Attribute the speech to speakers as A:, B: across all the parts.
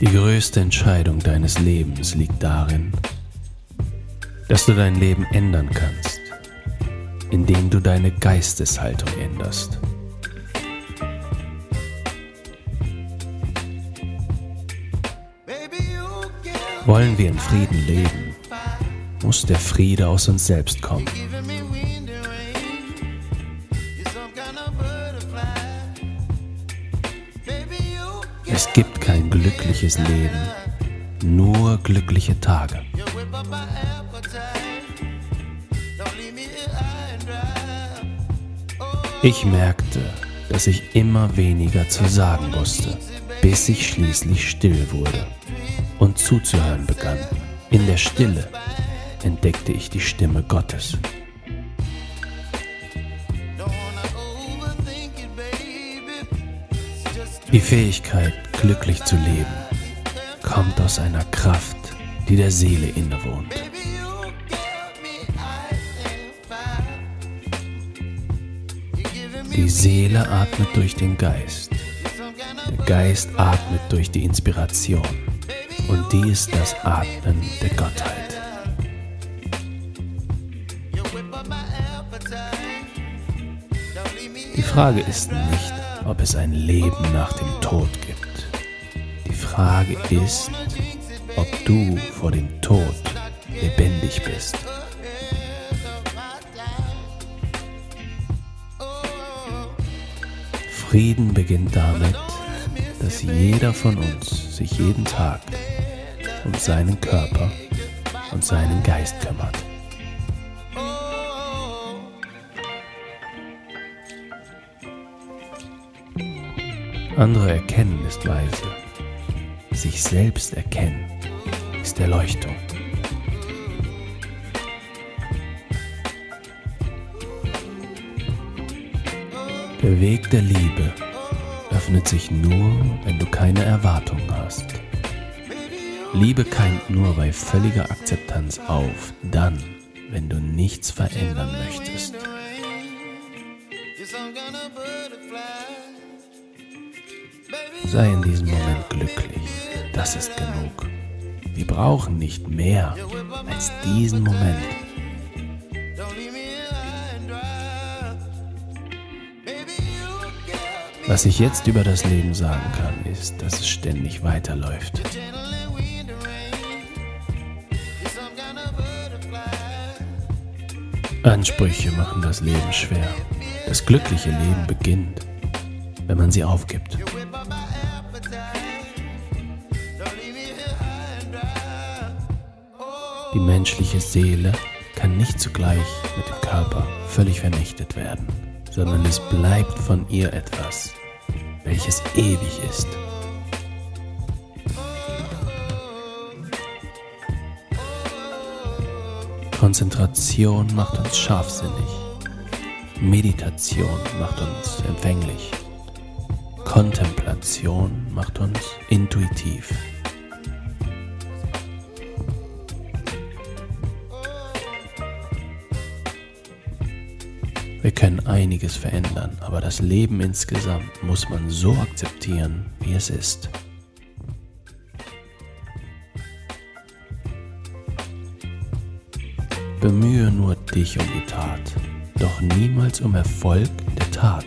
A: Die größte Entscheidung deines Lebens liegt darin, dass du dein Leben ändern kannst, indem du deine Geisteshaltung änderst. Wollen wir in Frieden leben, muss der Friede aus uns selbst kommen. Es gibt kein glückliches Leben, nur glückliche Tage. Ich merkte, dass ich immer weniger zu sagen wusste, bis ich schließlich still wurde und zuzuhören begann. In der Stille entdeckte ich die Stimme Gottes. Die Fähigkeit, glücklich zu leben, kommt aus einer Kraft, die der Seele innewohnt. Die Seele atmet durch den Geist. Der Geist atmet durch die Inspiration. Und die ist das Atmen der Gottheit. Die Frage ist nicht, ob es ein Leben nach dem Tod gibt. Die Frage ist, ob du vor dem Tod lebendig bist. Frieden beginnt damit, dass jeder von uns sich jeden Tag um seinen Körper und seinen Geist kümmert. Andere erkennen ist weise. Sich selbst erkennen ist Erleuchtung. Der Weg der Liebe öffnet sich nur, wenn du keine Erwartungen hast. Liebe keimt nur bei völliger Akzeptanz auf, dann, wenn du nichts verändern möchtest. Sei in diesem Moment glücklich. Das ist genug. Wir brauchen nicht mehr als diesen Moment. Was ich jetzt über das Leben sagen kann, ist, dass es ständig weiterläuft. Ansprüche machen das Leben schwer. Das glückliche Leben beginnt, wenn man sie aufgibt. Die menschliche Seele kann nicht zugleich mit dem Körper völlig vernichtet werden, sondern es bleibt von ihr etwas, welches ewig ist. Konzentration macht uns scharfsinnig. Meditation macht uns empfänglich. Kontemplation macht uns intuitiv. Wir können einiges verändern, aber das Leben insgesamt muss man so akzeptieren, wie es ist. Bemühe nur dich um die Tat, doch niemals um Erfolg der Tat.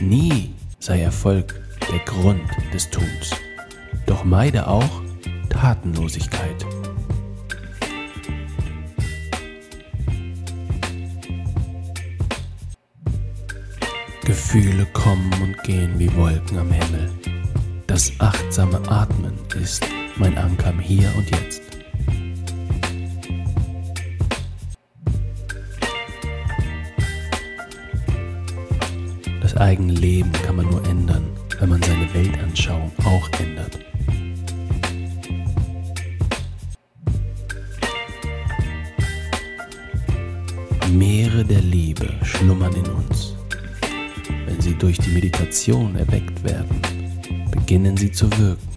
A: Nie sei Erfolg der Grund des Tuns, doch meide auch Tatenlosigkeit. Gefühle kommen und gehen wie Wolken am Himmel. Das achtsame Atmen ist mein Anker Hier und Jetzt. Das eigene Leben kann man nur ändern, wenn man seine Weltanschauung auch ändert. Meere der Liebe schlummern in uns durch die Meditation erweckt werden, beginnen sie zu wirken.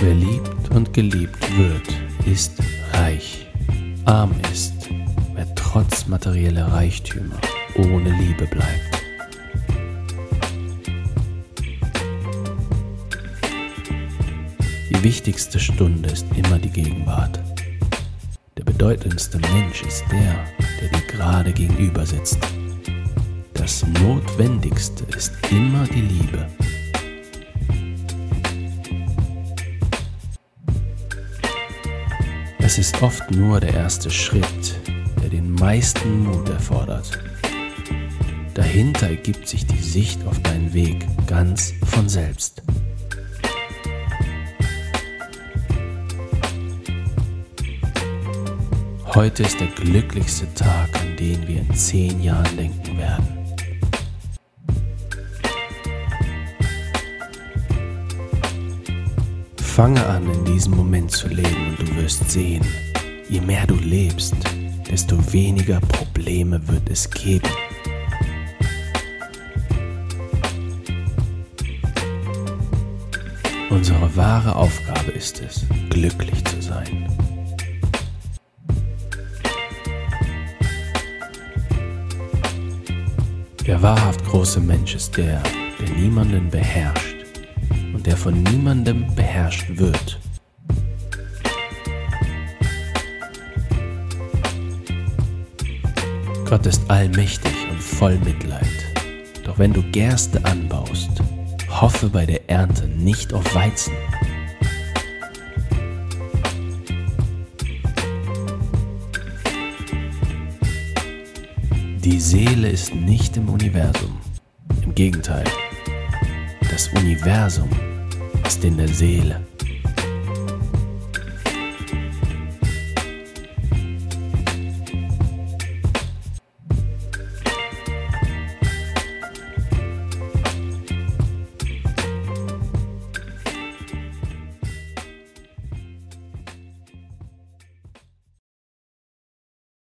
A: Wer liebt und geliebt wird, ist reich. Arm ist, wer trotz materieller Reichtümer ohne Liebe bleibt. Die wichtigste Stunde ist immer die Gegenwart. Der bedeutendste Mensch ist der, der dir gerade gegenüber sitzt. Das Notwendigste ist immer die Liebe. Es ist oft nur der erste Schritt, der den meisten Mut erfordert. Dahinter ergibt sich die Sicht auf deinen Weg ganz von selbst. Heute ist der glücklichste Tag, an den wir in zehn Jahren denken werden. Fange an, in diesem Moment zu leben und du wirst sehen, je mehr du lebst, desto weniger Probleme wird es geben. Unsere wahre Aufgabe ist es, glücklich zu sein. Der wahrhaft große Mensch ist der, der niemanden beherrscht und der von niemandem beherrscht wird. Gott ist allmächtig und voll Mitleid. Doch wenn du Gerste anbaust, hoffe bei der Ernte nicht auf Weizen. Die Seele ist nicht im Universum. Im Gegenteil, das Universum ist in der Seele.